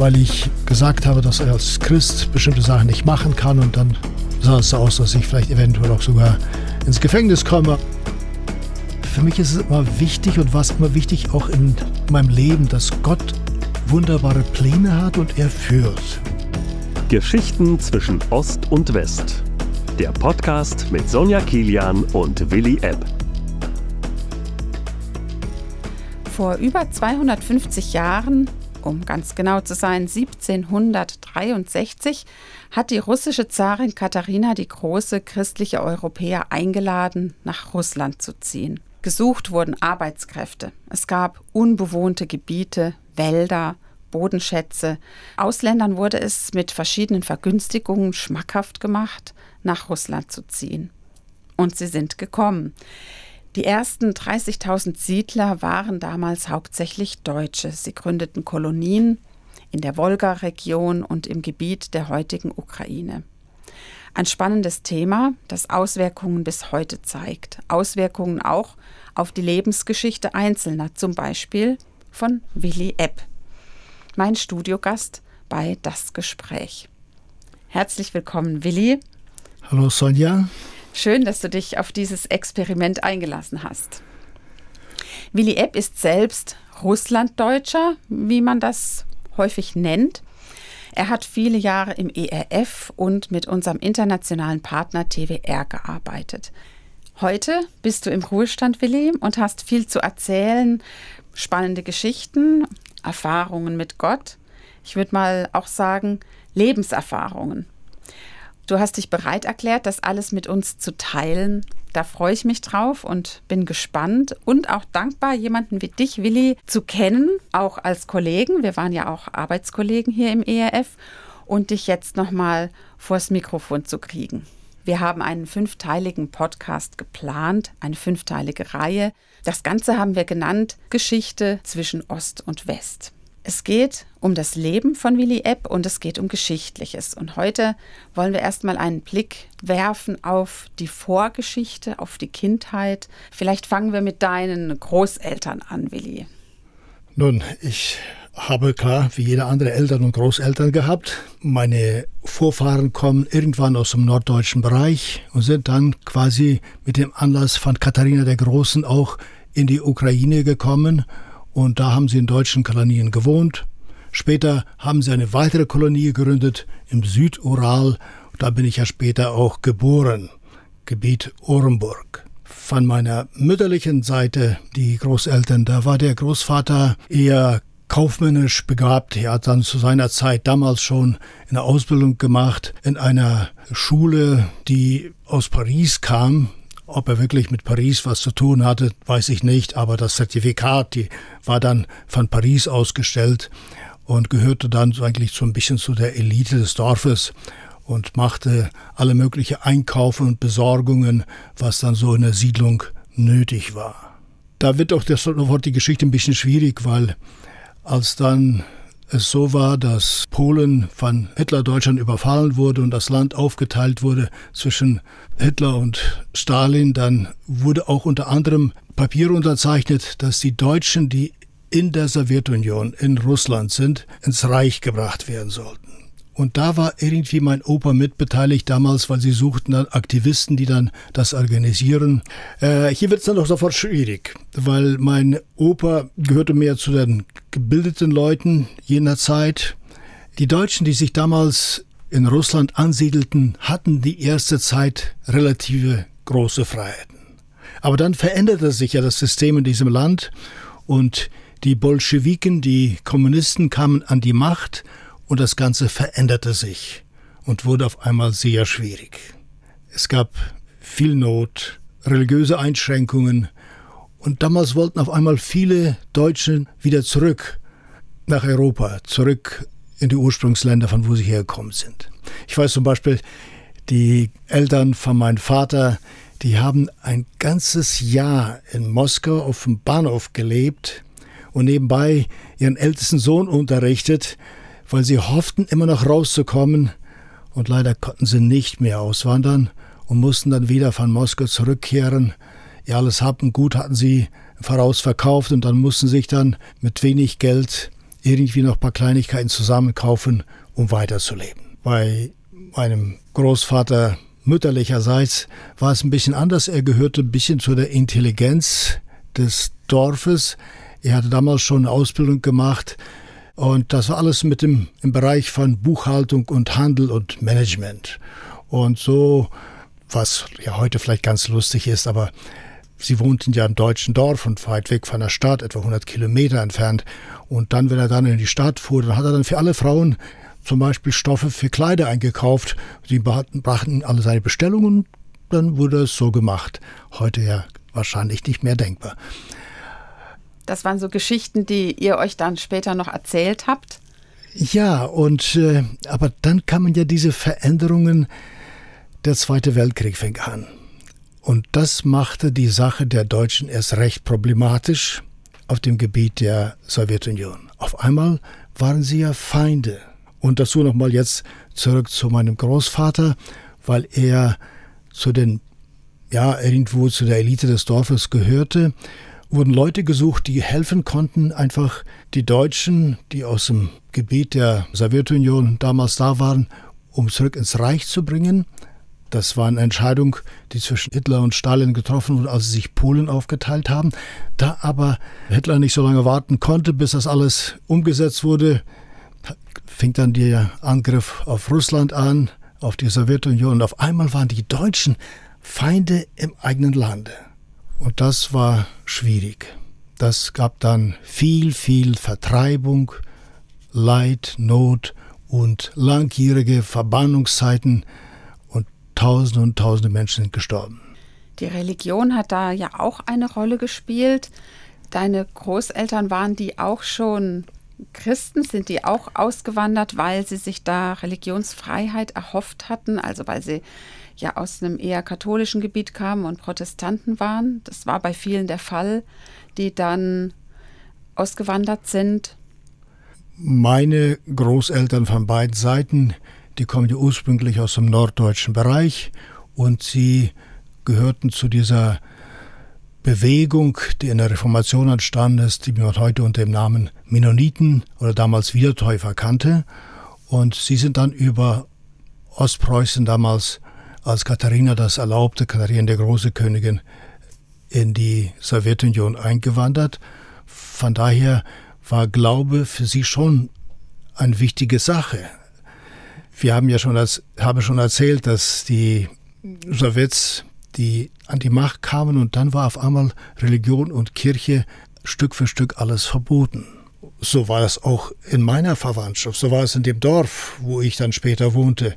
weil ich gesagt habe, dass er als Christ bestimmte Sachen nicht machen kann und dann sah es so aus, dass ich vielleicht eventuell auch sogar ins Gefängnis komme. Für mich ist es immer wichtig und war es immer wichtig auch in meinem Leben, dass Gott wunderbare Pläne hat und er führt. Geschichten zwischen Ost und West. Der Podcast mit Sonja Kilian und Willi Epp. Vor über 250 Jahren, um ganz genau zu sein 1763, hat die russische Zarin Katharina die große christliche Europäer eingeladen, nach Russland zu ziehen. Gesucht wurden Arbeitskräfte. Es gab unbewohnte Gebiete, Wälder, Bodenschätze. Ausländern wurde es mit verschiedenen Vergünstigungen schmackhaft gemacht, nach Russland zu ziehen. Und sie sind gekommen. Die ersten 30.000 Siedler waren damals hauptsächlich Deutsche. Sie gründeten Kolonien in der Wolga-Region und im Gebiet der heutigen Ukraine. Ein spannendes Thema, das Auswirkungen bis heute zeigt. Auswirkungen auch auf die Lebensgeschichte Einzelner, zum Beispiel von Willi Epp, mein Studiogast bei Das Gespräch. Herzlich willkommen, Willi. Hallo Sonja. Schön, dass du dich auf dieses Experiment eingelassen hast. Willi Epp ist selbst Russlanddeutscher, wie man das häufig nennt. Er hat viele Jahre im ERF und mit unserem internationalen Partner TWR gearbeitet. Heute bist du im Ruhestand, Willi, und hast viel zu erzählen, spannende Geschichten, Erfahrungen mit Gott. Ich würde mal auch sagen, Lebenserfahrungen. Du hast dich bereit erklärt, das alles mit uns zu teilen. Da freue ich mich drauf und bin gespannt und auch dankbar, jemanden wie dich, Willi, zu kennen, auch als Kollegen. Wir waren ja auch Arbeitskollegen hier im ERF und dich jetzt nochmal vors Mikrofon zu kriegen. Wir haben einen fünfteiligen Podcast geplant, eine fünfteilige Reihe. Das Ganze haben wir genannt Geschichte zwischen Ost und West. Es geht um das Leben von Willi Epp und es geht um Geschichtliches. Und heute wollen wir erstmal einen Blick werfen auf die Vorgeschichte, auf die Kindheit. Vielleicht fangen wir mit deinen Großeltern an, Willi. Nun, ich habe klar wie jeder andere Eltern und Großeltern gehabt. Meine Vorfahren kommen irgendwann aus dem norddeutschen Bereich und sind dann quasi mit dem Anlass von Katharina der Großen auch in die Ukraine gekommen und da haben sie in deutschen Kolonien gewohnt. Später haben sie eine weitere Kolonie gegründet im Südural. Da bin ich ja später auch geboren, Gebiet Orenburg. Von meiner mütterlichen Seite, die Großeltern, da war der Großvater eher kaufmännisch begabt. Er hat dann zu seiner Zeit damals schon eine Ausbildung gemacht in einer Schule, die aus Paris kam, ob er wirklich mit Paris was zu tun hatte, weiß ich nicht, aber das Zertifikat, die war dann von Paris ausgestellt und gehörte dann eigentlich so ein bisschen zu der Elite des Dorfes und machte alle mögliche Einkaufe und Besorgungen, was dann so in der Siedlung nötig war. Da wird auch Wort die Geschichte ein bisschen schwierig, weil als dann es so war, dass Polen von Hitler-Deutschland überfallen wurde und das Land aufgeteilt wurde zwischen Hitler und Stalin, dann wurde auch unter anderem Papier unterzeichnet, dass die Deutschen, die in der Sowjetunion, in Russland sind, ins Reich gebracht werden sollten. Und da war irgendwie mein Opa mitbeteiligt damals, weil sie suchten dann Aktivisten, die dann das organisieren. Äh, hier wird es dann doch sofort schwierig, weil mein Opa gehörte mehr zu den gebildeten Leuten jener Zeit. Die Deutschen, die sich damals in Russland ansiedelten, hatten die erste Zeit relative große Freiheiten. Aber dann veränderte sich ja das System in diesem Land und die Bolschewiken, die Kommunisten kamen an die Macht und das Ganze veränderte sich und wurde auf einmal sehr schwierig. Es gab viel Not, religiöse Einschränkungen und damals wollten auf einmal viele Deutsche wieder zurück nach Europa, zurück in die Ursprungsländer, von wo sie hergekommen sind. Ich weiß zum Beispiel, die Eltern von meinem Vater, die haben ein ganzes Jahr in Moskau auf dem Bahnhof gelebt und nebenbei ihren ältesten Sohn unterrichtet weil sie hofften, immer noch rauszukommen, und leider konnten sie nicht mehr auswandern und mussten dann wieder von Moskau zurückkehren. Ihr alles Hab und Gut hatten sie voraus verkauft und dann mussten sich dann mit wenig Geld irgendwie noch ein paar Kleinigkeiten zusammenkaufen, um weiterzuleben. Bei meinem Großvater mütterlicherseits war es ein bisschen anders. Er gehörte ein bisschen zu der Intelligenz des Dorfes. Er hatte damals schon eine Ausbildung gemacht und das war alles mit dem im Bereich von Buchhaltung und Handel und Management. Und so, was ja heute vielleicht ganz lustig ist, aber sie wohnten ja im deutschen Dorf und weit weg von der Stadt, etwa 100 Kilometer entfernt. Und dann, wenn er dann in die Stadt fuhr, dann hat er dann für alle Frauen zum Beispiel Stoffe für Kleider eingekauft. Sie brachten alle seine Bestellungen, dann wurde es so gemacht. Heute ja wahrscheinlich nicht mehr denkbar. Das waren so Geschichten, die ihr euch dann später noch erzählt habt? Ja, und äh, aber dann kamen ja diese Veränderungen. Der Zweite Weltkrieg fing an. Und das machte die Sache der Deutschen erst recht problematisch auf dem Gebiet der Sowjetunion. Auf einmal waren sie ja Feinde. Und dazu nochmal jetzt zurück zu meinem Großvater, weil er zu den, ja, irgendwo zu der Elite des Dorfes gehörte wurden Leute gesucht, die helfen konnten, einfach die Deutschen, die aus dem Gebiet der Sowjetunion damals da waren, um zurück ins Reich zu bringen. Das war eine Entscheidung, die zwischen Hitler und Stalin getroffen wurde, als sie sich Polen aufgeteilt haben. Da aber Hitler nicht so lange warten konnte, bis das alles umgesetzt wurde, fing dann der Angriff auf Russland an, auf die Sowjetunion. Und auf einmal waren die Deutschen Feinde im eigenen Lande. Und das war schwierig. Das gab dann viel, viel Vertreibung, Leid, Not und langjährige Verbannungszeiten und Tausende und Tausende Menschen sind gestorben. Die Religion hat da ja auch eine Rolle gespielt. Deine Großeltern waren die auch schon Christen? Sind die auch ausgewandert, weil sie sich da Religionsfreiheit erhofft hatten? Also weil sie ja aus einem eher katholischen Gebiet kamen und Protestanten waren. Das war bei vielen der Fall, die dann ausgewandert sind. Meine Großeltern von beiden Seiten, die kommen ja ursprünglich aus dem norddeutschen Bereich und sie gehörten zu dieser Bewegung, die in der Reformation entstanden ist, die man heute unter dem Namen Mennoniten oder damals Wiedertäufer kannte. Und sie sind dann über Ostpreußen damals als Katharina das erlaubte, Katharina der große Königin, in die Sowjetunion eingewandert. Von daher war Glaube für sie schon eine wichtige Sache. Wir haben ja schon, als, habe schon erzählt, dass die Sowjets, die an die Macht kamen und dann war auf einmal Religion und Kirche Stück für Stück alles verboten. So war es auch in meiner Verwandtschaft, so war es in dem Dorf, wo ich dann später wohnte.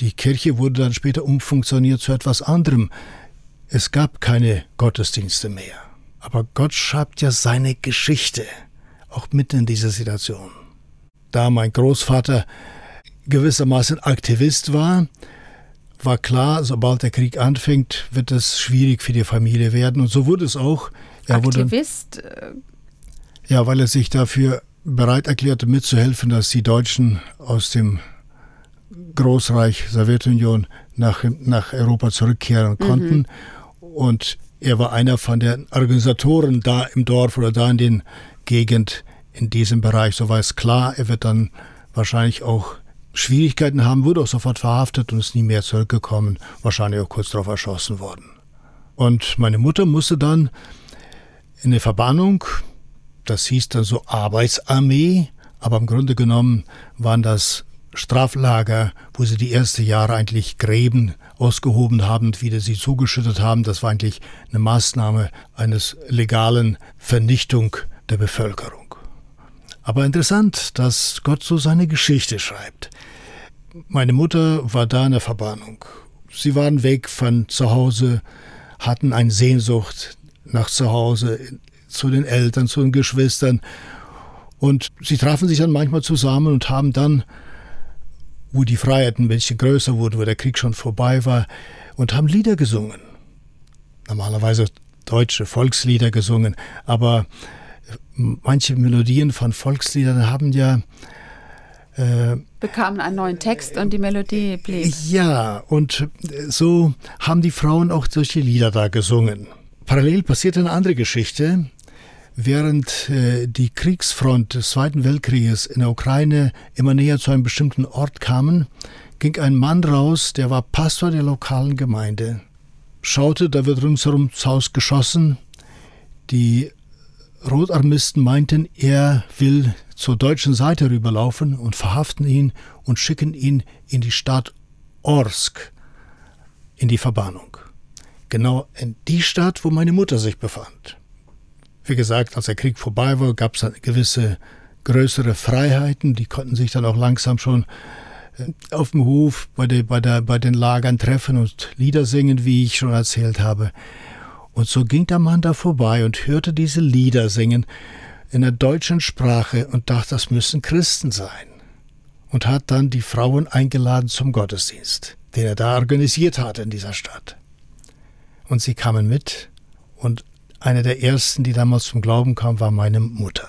Die Kirche wurde dann später umfunktioniert zu etwas anderem. Es gab keine Gottesdienste mehr. Aber Gott schreibt ja seine Geschichte, auch mitten in dieser Situation. Da mein Großvater gewissermaßen Aktivist war, war klar, sobald der Krieg anfängt, wird es schwierig für die Familie werden. Und so wurde es auch. Er Aktivist? Wurde, äh, ja, weil er sich dafür bereit erklärte, mitzuhelfen, dass die Deutschen aus dem Großreich Sowjetunion nach, nach Europa zurückkehren konnten. Mhm. Und er war einer von den Organisatoren da im Dorf oder da in den Gegend in diesem Bereich. So war es klar, er wird dann wahrscheinlich auch Schwierigkeiten haben, wurde auch sofort verhaftet und ist nie mehr zurückgekommen, wahrscheinlich auch kurz darauf erschossen worden. Und meine Mutter musste dann in eine Verbannung, das hieß dann so Arbeitsarmee, aber im Grunde genommen waren das Straflager, wo sie die ersten Jahre eigentlich Gräben ausgehoben haben und wieder sie zugeschüttet haben. Das war eigentlich eine Maßnahme eines legalen Vernichtung der Bevölkerung. Aber interessant, dass Gott so seine Geschichte schreibt. Meine Mutter war da in der Verbannung. Sie waren weg von zu Hause, hatten eine Sehnsucht nach zu Hause, zu den Eltern, zu den Geschwistern. Und sie trafen sich dann manchmal zusammen und haben dann wo die Freiheit ein bisschen größer wurde, wo der Krieg schon vorbei war, und haben Lieder gesungen. Normalerweise deutsche Volkslieder gesungen, aber manche Melodien von Volksliedern haben ja äh, bekamen einen neuen Text und die Melodie blieb. Ja, und so haben die Frauen auch solche Lieder da gesungen. Parallel passierte eine andere Geschichte. Während äh, die Kriegsfront des Zweiten Weltkrieges in der Ukraine immer näher zu einem bestimmten Ort kamen, ging ein Mann raus, der war Pastor der lokalen Gemeinde. Schaute, da wird ringsherum ums Haus geschossen. Die Rotarmisten meinten, er will zur deutschen Seite rüberlaufen und verhaften ihn und schicken ihn in die Stadt Orsk, in die Verbannung. Genau in die Stadt, wo meine Mutter sich befand. Wie gesagt, als der Krieg vorbei war, gab es gewisse größere Freiheiten. Die konnten sich dann auch langsam schon äh, auf dem Hof bei, der, bei, der, bei den Lagern treffen und Lieder singen, wie ich schon erzählt habe. Und so ging der Mann da vorbei und hörte diese Lieder singen in der deutschen Sprache und dachte, das müssen Christen sein. Und hat dann die Frauen eingeladen zum Gottesdienst, den er da organisiert hatte in dieser Stadt. Und sie kamen mit und eine der ersten, die damals zum Glauben kam, war meine Mutter.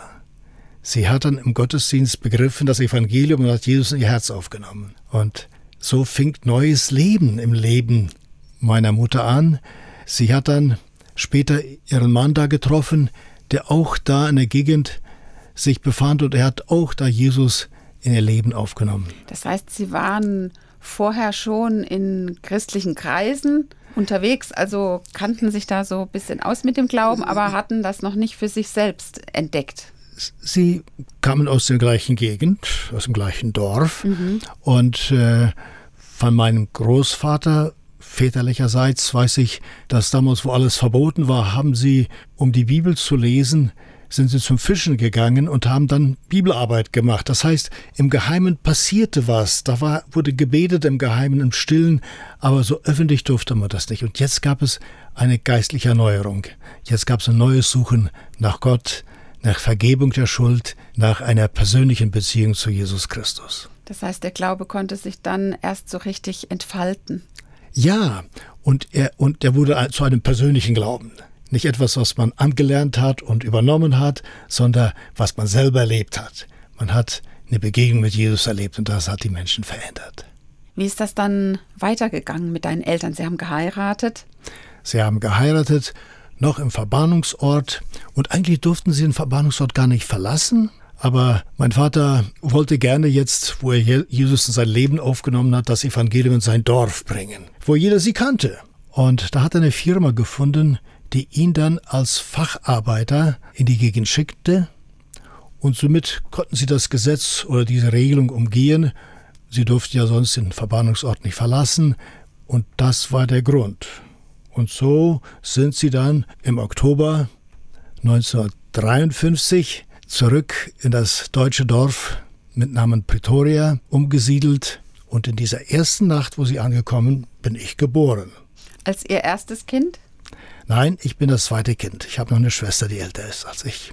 Sie hat dann im Gottesdienst begriffen, das Evangelium und hat Jesus in ihr Herz aufgenommen. Und so fing neues Leben im Leben meiner Mutter an. Sie hat dann später ihren Mann da getroffen, der auch da in der Gegend sich befand und er hat auch da Jesus in ihr Leben aufgenommen. Das heißt, Sie waren vorher schon in christlichen Kreisen unterwegs, also kannten sich da so ein bisschen aus mit dem Glauben, aber hatten das noch nicht für sich selbst entdeckt. Sie kamen aus der gleichen Gegend, aus dem gleichen Dorf mhm. und äh, von meinem Großvater väterlicherseits weiß ich, dass damals, wo alles verboten war, haben sie, um die Bibel zu lesen, sind sie zum Fischen gegangen und haben dann Bibelarbeit gemacht. Das heißt, im Geheimen passierte was. Da war, wurde gebetet im Geheimen, im Stillen, aber so öffentlich durfte man das nicht. Und jetzt gab es eine geistliche Erneuerung. Jetzt gab es ein neues Suchen nach Gott, nach Vergebung der Schuld, nach einer persönlichen Beziehung zu Jesus Christus. Das heißt, der Glaube konnte sich dann erst so richtig entfalten. Ja, und er, und er wurde zu einem persönlichen Glauben. Nicht etwas, was man angelernt hat und übernommen hat, sondern was man selber erlebt hat. Man hat eine Begegnung mit Jesus erlebt und das hat die Menschen verändert. Wie ist das dann weitergegangen mit deinen Eltern? Sie haben geheiratet? Sie haben geheiratet, noch im Verbannungsort und eigentlich durften sie den Verbannungsort gar nicht verlassen. Aber mein Vater wollte gerne jetzt, wo er Jesus in sein Leben aufgenommen hat, das Evangelium in sein Dorf bringen, wo jeder sie kannte. Und da hat er eine Firma gefunden, die ihn dann als Facharbeiter in die Gegend schickte. Und somit konnten sie das Gesetz oder diese Regelung umgehen. Sie durften ja sonst den Verbannungsort nicht verlassen. Und das war der Grund. Und so sind sie dann im Oktober 1953 zurück in das deutsche Dorf mit Namen Pretoria umgesiedelt. Und in dieser ersten Nacht, wo sie angekommen, bin ich geboren. Als Ihr erstes Kind? Nein, ich bin das zweite Kind. Ich habe noch eine Schwester, die älter ist als ich.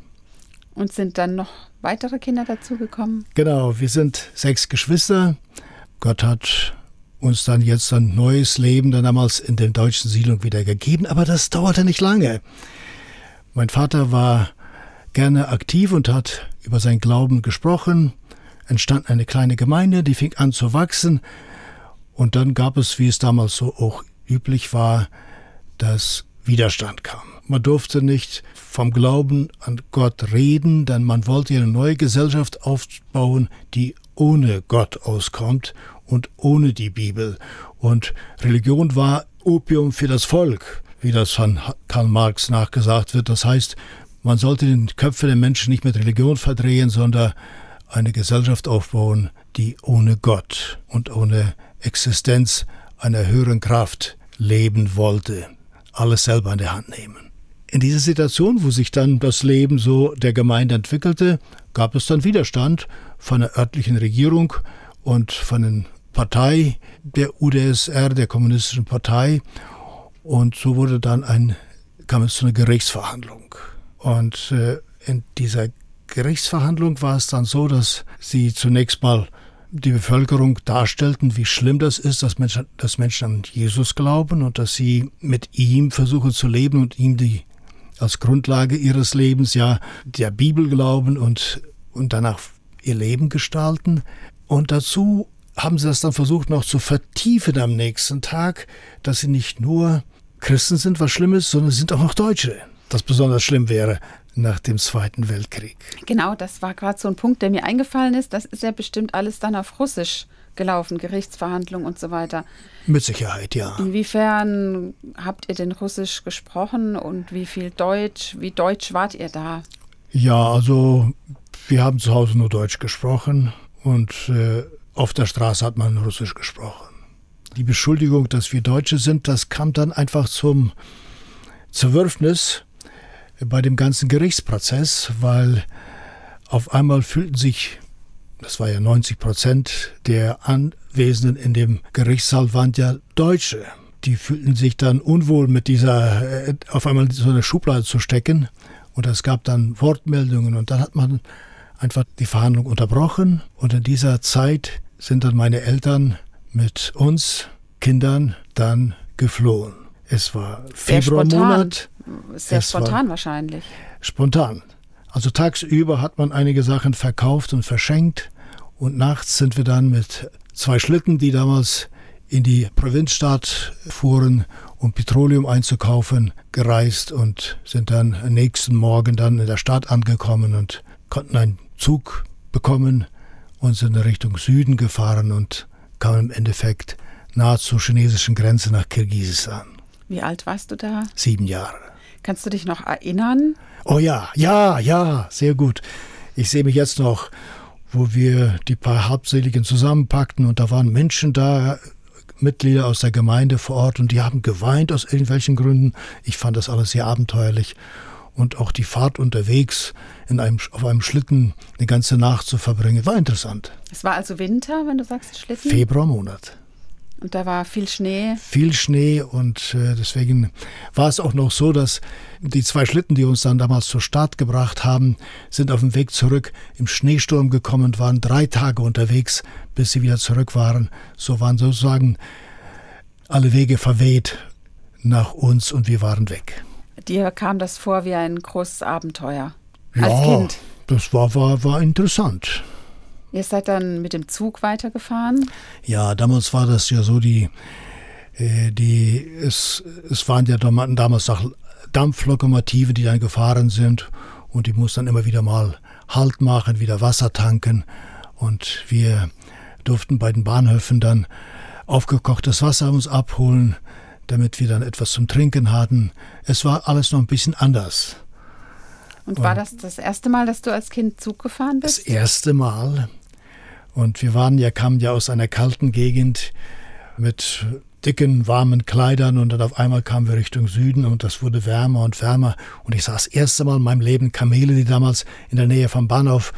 Und sind dann noch weitere Kinder dazugekommen? Genau, wir sind sechs Geschwister. Gott hat uns dann jetzt ein neues Leben dann damals in der deutschen Siedlung wieder gegeben, aber das dauerte nicht lange. Mein Vater war gerne aktiv und hat über sein Glauben gesprochen. Entstand eine kleine Gemeinde, die fing an zu wachsen. Und dann gab es, wie es damals so auch üblich war, das Widerstand kam. Man durfte nicht vom Glauben an Gott reden, denn man wollte eine neue Gesellschaft aufbauen, die ohne Gott auskommt und ohne die Bibel. Und Religion war Opium für das Volk, wie das von Karl Marx nachgesagt wird. Das heißt, man sollte den Köpfe der Menschen nicht mit Religion verdrehen, sondern eine Gesellschaft aufbauen, die ohne Gott und ohne Existenz einer höheren Kraft leben wollte alles selber in der Hand nehmen. In dieser Situation, wo sich dann das Leben so der Gemeinde entwickelte, gab es dann Widerstand von der örtlichen Regierung und von der Partei der UdSR, der Kommunistischen Partei. Und so wurde dann ein, kam es zu einer Gerichtsverhandlung. Und äh, in dieser Gerichtsverhandlung war es dann so, dass sie zunächst mal die Bevölkerung darstellten, wie schlimm das ist, dass Menschen, dass Menschen an Jesus glauben und dass sie mit ihm versuchen zu leben und ihm die als Grundlage ihres Lebens ja der Bibel glauben und, und danach ihr Leben gestalten. Und dazu haben sie das dann versucht noch zu vertiefen am nächsten Tag, dass sie nicht nur Christen sind, was schlimm ist, sondern sie sind auch noch Deutsche das besonders schlimm wäre. Nach dem Zweiten Weltkrieg. Genau, das war gerade so ein Punkt, der mir eingefallen ist. Das ist ja bestimmt alles dann auf Russisch gelaufen, Gerichtsverhandlungen und so weiter. Mit Sicherheit, ja. Inwiefern habt ihr denn Russisch gesprochen und wie viel Deutsch, wie deutsch wart ihr da? Ja, also wir haben zu Hause nur Deutsch gesprochen und äh, auf der Straße hat man Russisch gesprochen. Die Beschuldigung, dass wir Deutsche sind, das kam dann einfach zum Zerwürfnis bei dem ganzen Gerichtsprozess, weil auf einmal fühlten sich, das war ja 90 Prozent der Anwesenden in dem Gerichtssaal waren ja Deutsche. Die fühlten sich dann unwohl mit dieser, äh, auf einmal so eine Schublade zu stecken. Und es gab dann Wortmeldungen und dann hat man einfach die Verhandlung unterbrochen. Und in dieser Zeit sind dann meine Eltern mit uns Kindern dann geflohen. Es war Februarmonat. Sehr es spontan wahrscheinlich. Spontan. Also tagsüber hat man einige Sachen verkauft und verschenkt und nachts sind wir dann mit zwei Schlitten, die damals in die Provinzstadt fuhren, um Petroleum einzukaufen, gereist und sind dann am nächsten Morgen dann in der Stadt angekommen und konnten einen Zug bekommen und sind in Richtung Süden gefahren und kamen im Endeffekt nahe zur chinesischen Grenze nach Kirgisistan. Wie alt warst du da? Sieben Jahre. Kannst du dich noch erinnern? Oh ja, ja, ja, sehr gut. Ich sehe mich jetzt noch, wo wir die paar Halbseligen zusammenpackten und da waren Menschen da, Mitglieder aus der Gemeinde vor Ort und die haben geweint aus irgendwelchen Gründen. Ich fand das alles sehr abenteuerlich. Und auch die Fahrt unterwegs in einem, auf einem Schlitten eine ganze Nacht zu verbringen, war interessant. Es war also Winter, wenn du sagst Schlitten? Februarmonat. Und da war viel Schnee. Viel Schnee und äh, deswegen war es auch noch so, dass die zwei Schlitten, die uns dann damals zur Start gebracht haben, sind auf dem Weg zurück im Schneesturm gekommen und waren drei Tage unterwegs, bis sie wieder zurück waren. So waren sozusagen alle Wege verweht nach uns und wir waren weg. Dir kam das vor wie ein großes Abenteuer ja, als Kind. Das war, war, war interessant. Ihr seid dann mit dem Zug weitergefahren? Ja, damals war das ja so, die, äh, die es, es waren ja damals auch Dampflokomotiven, die dann gefahren sind und die mussten dann immer wieder mal Halt machen, wieder Wasser tanken und wir durften bei den Bahnhöfen dann aufgekochtes Wasser uns abholen, damit wir dann etwas zum Trinken hatten. Es war alles noch ein bisschen anders. Und war das das erste Mal, dass du als Kind Zug gefahren bist? Das erste Mal. Und wir waren ja, kamen ja aus einer kalten Gegend mit dicken, warmen Kleidern und dann auf einmal kamen wir Richtung Süden und das wurde wärmer und wärmer. Und ich sah das erste Mal in meinem Leben Kamele, die damals in der Nähe vom Bahnhof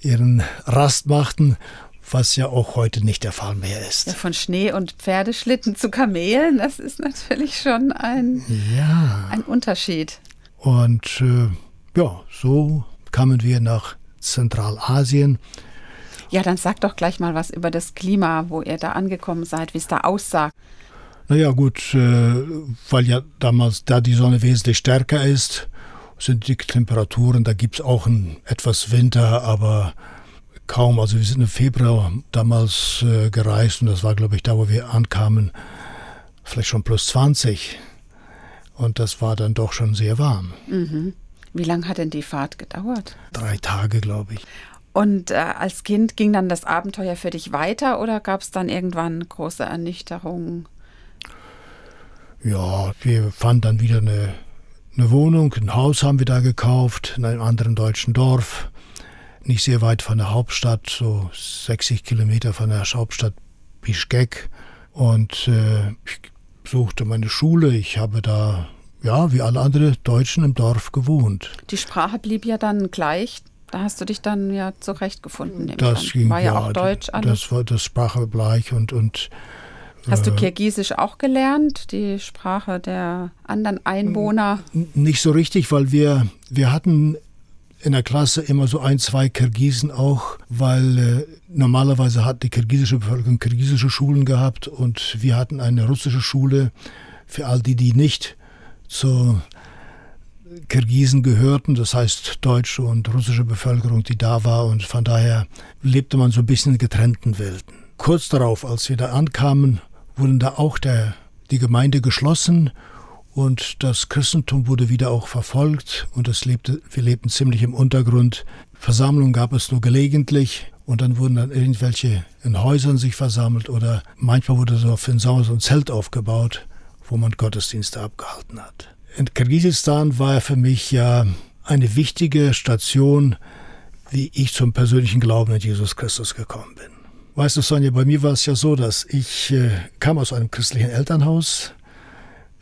ihren Rast machten, was ja auch heute nicht der Fall mehr ist. Ja, von Schnee und Pferdeschlitten zu Kamelen, das ist natürlich schon ein, ja. ein Unterschied. Und äh, ja, so kamen wir nach Zentralasien ja, dann sag doch gleich mal was über das Klima, wo ihr da angekommen seid, wie es da aussah. Naja, gut, äh, weil ja damals, da die Sonne wesentlich stärker ist, sind die Temperaturen, da gibt es auch ein, etwas Winter, aber kaum. Also wir sind im Februar damals äh, gereist und das war, glaube ich, da, wo wir ankamen, vielleicht schon plus 20. Und das war dann doch schon sehr warm. Mhm. Wie lange hat denn die Fahrt gedauert? Drei Tage, glaube ich. Und äh, als Kind ging dann das Abenteuer für dich weiter oder gab es dann irgendwann große Ernüchterungen? Ja, wir fanden dann wieder eine, eine Wohnung, ein Haus haben wir da gekauft in einem anderen deutschen Dorf, nicht sehr weit von der Hauptstadt, so 60 Kilometer von der Hauptstadt Bischkek. Und äh, ich suchte meine Schule. Ich habe da, ja, wie alle anderen Deutschen im Dorf gewohnt. Die Sprache blieb ja dann gleich. Da hast du dich dann ja zurechtgefunden. Das ging, war ja, ja auch Deutsch alles. Das war das Sprache gleich und, und Hast du äh, Kirgisisch auch gelernt, die Sprache der anderen Einwohner? Nicht so richtig, weil wir, wir hatten in der Klasse immer so ein, zwei Kirgisen auch, weil äh, normalerweise hat die kirgisische Bevölkerung kirgisische Schulen gehabt und wir hatten eine russische Schule für all die, die nicht zur Kirgisen gehörten, das heißt deutsche und russische Bevölkerung, die da war und von daher lebte man so ein bisschen in getrennten Welten. Kurz darauf, als wir da ankamen, wurden da auch der, die Gemeinde geschlossen und das Christentum wurde wieder auch verfolgt und es lebte, wir lebten ziemlich im Untergrund. Versammlungen gab es nur gelegentlich und dann wurden dann irgendwelche in Häusern sich versammelt oder manchmal wurde so für den Sommer so ein Zelt aufgebaut, wo man Gottesdienste abgehalten hat. In Kirgisistan war für mich ja eine wichtige Station, wie ich zum persönlichen Glauben an Jesus Christus gekommen bin. Weißt du, Sonja, bei mir war es ja so, dass ich äh, kam aus einem christlichen Elternhaus.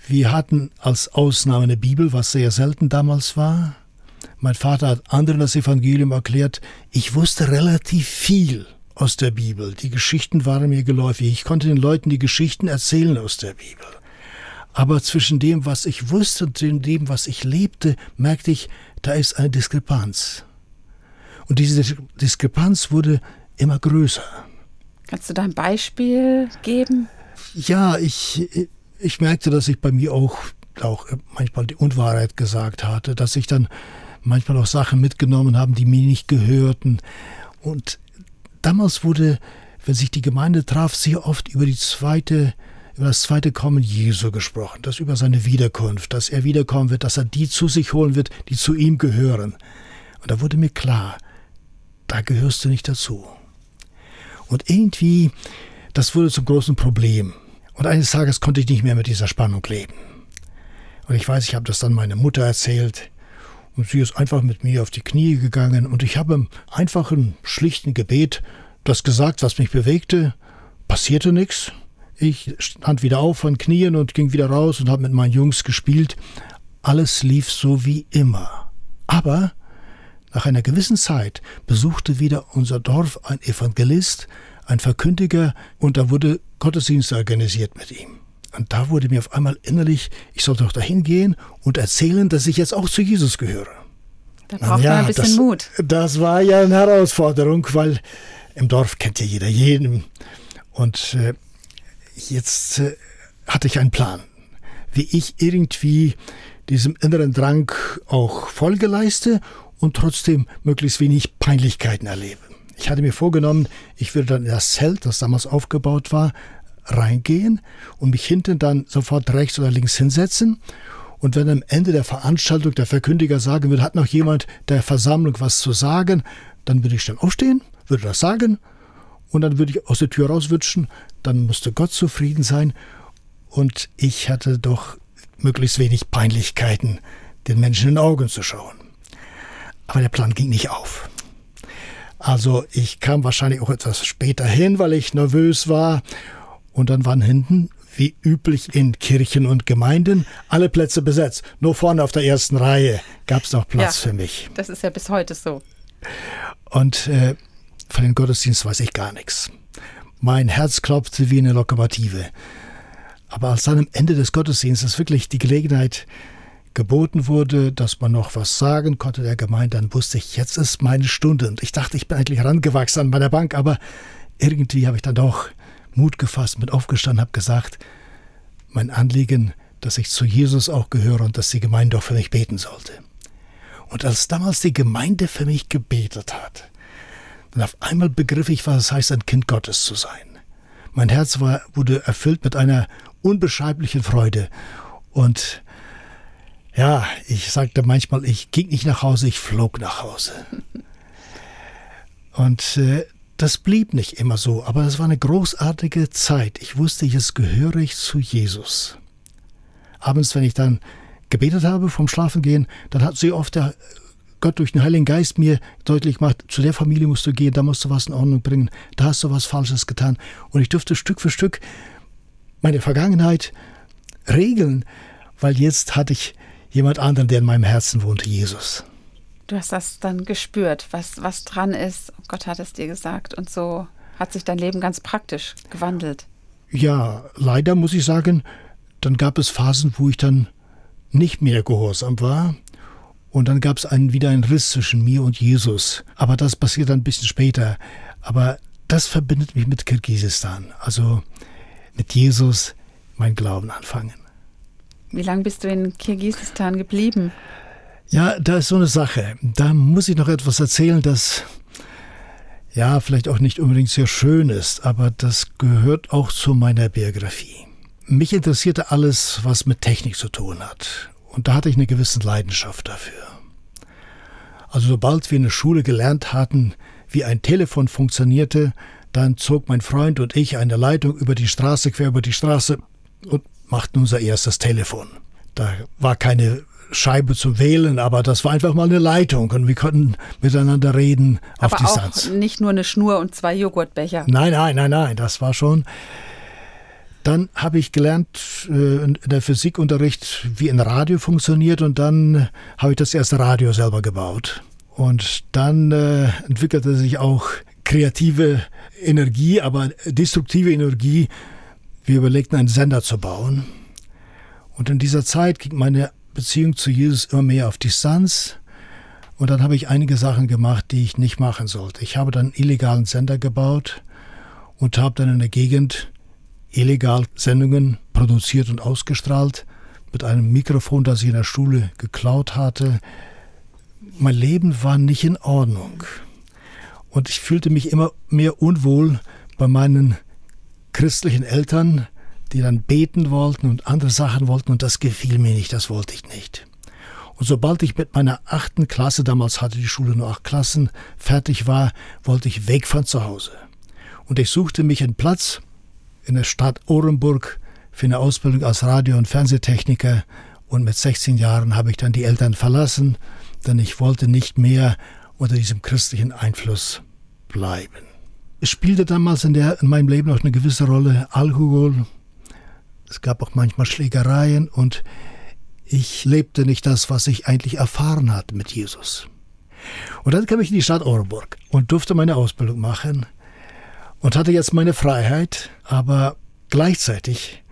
Wir hatten als Ausnahme eine Bibel, was sehr selten damals war. Mein Vater hat anderen das Evangelium erklärt. Ich wusste relativ viel aus der Bibel. Die Geschichten waren mir geläufig. Ich konnte den Leuten die Geschichten erzählen aus der Bibel. Aber zwischen dem, was ich wusste und dem, was ich lebte, merkte ich, da ist eine Diskrepanz. Und diese Diskrepanz wurde immer größer. Kannst du da ein Beispiel geben? Ja, ich, ich merkte, dass ich bei mir auch, auch manchmal die Unwahrheit gesagt hatte, dass ich dann manchmal auch Sachen mitgenommen habe, die mir nicht gehörten. Und damals wurde, wenn sich die Gemeinde traf, sehr oft über die zweite über das zweite Kommen Jesu gesprochen, das über seine Wiederkunft, dass er wiederkommen wird, dass er die zu sich holen wird, die zu ihm gehören. Und da wurde mir klar, da gehörst du nicht dazu. Und irgendwie, das wurde zum großen Problem. Und eines Tages konnte ich nicht mehr mit dieser Spannung leben. Und ich weiß, ich habe das dann meiner Mutter erzählt. Und sie ist einfach mit mir auf die Knie gegangen. Und ich habe im einfachen, schlichten Gebet das gesagt, was mich bewegte. Passierte nichts. Ich stand wieder auf von Knien und ging wieder raus und habe mit meinen Jungs gespielt. Alles lief so wie immer. Aber nach einer gewissen Zeit besuchte wieder unser Dorf ein Evangelist, ein Verkündiger, und da wurde Gottesdienst organisiert mit ihm. Und da wurde mir auf einmal innerlich, ich soll doch dahin gehen und erzählen, dass ich jetzt auch zu Jesus gehöre. Da braucht ja, man ein bisschen das, Mut. Das war ja eine Herausforderung, weil im Dorf kennt ja jeder jeden. Und äh, jetzt äh, hatte ich einen Plan, wie ich irgendwie diesem inneren Drang auch Folge leiste und trotzdem möglichst wenig Peinlichkeiten erlebe. Ich hatte mir vorgenommen, ich würde dann in das Zelt, das damals aufgebaut war, reingehen und mich hinten dann sofort rechts oder links hinsetzen. Und wenn am Ende der Veranstaltung der Verkündiger sagen würde, hat noch jemand der Versammlung was zu sagen, dann würde ich dann aufstehen, würde das sagen und dann würde ich aus der Tür rauswutschen, dann musste Gott zufrieden sein und ich hatte doch möglichst wenig Peinlichkeiten, den Menschen in die Augen zu schauen. Aber der Plan ging nicht auf. Also ich kam wahrscheinlich auch etwas später hin, weil ich nervös war. Und dann waren hinten, wie üblich in Kirchen und Gemeinden, alle Plätze besetzt. Nur vorne auf der ersten Reihe gab es noch Platz ja, für mich. Das ist ja bis heute so. Und äh, von den Gottesdienst weiß ich gar nichts. Mein Herz klopfte wie eine Lokomotive. Aber als dann am Ende des Gottesdienstes wirklich die Gelegenheit geboten wurde, dass man noch was sagen konnte der Gemeinde, dann wusste ich, jetzt ist meine Stunde. Und ich dachte, ich bin eigentlich herangewachsen an meiner Bank, aber irgendwie habe ich dann doch Mut gefasst, mit aufgestanden, habe gesagt, mein Anliegen, dass ich zu Jesus auch gehöre und dass die Gemeinde auch für mich beten sollte. Und als damals die Gemeinde für mich gebetet hat, dann auf einmal begriff ich, was es heißt, ein Kind Gottes zu sein. Mein Herz war, wurde erfüllt mit einer unbeschreiblichen Freude. Und ja, ich sagte manchmal, ich ging nicht nach Hause, ich flog nach Hause. Und äh, das blieb nicht immer so, aber es war eine großartige Zeit. Ich wusste, jetzt gehöre ich zu Jesus. Abends, wenn ich dann gebetet habe vom Schlafengehen, dann hat sie oft der Gott durch den Heiligen Geist mir deutlich gemacht, zu der Familie musst du gehen, da musst du was in Ordnung bringen, da hast du was Falsches getan. Und ich durfte Stück für Stück meine Vergangenheit regeln, weil jetzt hatte ich jemand anderen, der in meinem Herzen wohnte, Jesus. Du hast das dann gespürt, was, was dran ist. Gott hat es dir gesagt. Und so hat sich dein Leben ganz praktisch gewandelt. Ja, leider muss ich sagen, dann gab es Phasen, wo ich dann nicht mehr gehorsam war. Und dann gab es einen, wieder einen Riss zwischen mir und Jesus. Aber das passiert dann ein bisschen später. Aber das verbindet mich mit Kirgisistan. Also mit Jesus mein Glauben anfangen. Wie lange bist du in Kirgisistan geblieben? Ja, da ist so eine Sache. Da muss ich noch etwas erzählen, das ja vielleicht auch nicht unbedingt sehr schön ist, aber das gehört auch zu meiner Biografie. mich interessierte alles, was mit Technik zu tun hat. Und da hatte ich eine gewisse Leidenschaft dafür. Also sobald wir in der Schule gelernt hatten, wie ein Telefon funktionierte, dann zog mein Freund und ich eine Leitung über die Straße, quer über die Straße und machten unser erstes Telefon. Da war keine Scheibe zum Wählen, aber das war einfach mal eine Leitung und wir konnten miteinander reden auf aber Distanz. Auch nicht nur eine Schnur und zwei Joghurtbecher. Nein, nein, nein, nein, das war schon. Dann habe ich gelernt äh, in der Physikunterricht, wie ein Radio funktioniert und dann habe ich das erste Radio selber gebaut. Und dann äh, entwickelte sich auch kreative Energie, aber destruktive Energie. Wir überlegten, einen Sender zu bauen. Und in dieser Zeit ging meine Beziehung zu Jesus immer mehr auf Distanz. Und dann habe ich einige Sachen gemacht, die ich nicht machen sollte. Ich habe dann einen illegalen Sender gebaut und habe dann in der Gegend illegal Sendungen produziert und ausgestrahlt mit einem Mikrofon, das ich in der Schule geklaut hatte. Mein Leben war nicht in Ordnung. Und ich fühlte mich immer mehr unwohl bei meinen christlichen Eltern, die dann beten wollten und andere Sachen wollten und das gefiel mir nicht, das wollte ich nicht. Und sobald ich mit meiner achten Klasse, damals hatte die Schule nur acht Klassen, fertig war, wollte ich weg von zu Hause. Und ich suchte mich einen Platz in der Stadt Orenburg für eine Ausbildung als Radio- und Fernsehtechniker und mit 16 Jahren habe ich dann die Eltern verlassen, denn ich wollte nicht mehr unter diesem christlichen Einfluss bleiben. Es spielte damals in, der, in meinem Leben auch eine gewisse Rolle Alkohol, es gab auch manchmal Schlägereien und ich lebte nicht das, was ich eigentlich erfahren hatte mit Jesus. Und dann kam ich in die Stadt Orenburg und durfte meine Ausbildung machen und hatte jetzt meine Freiheit, aber gleichzeitig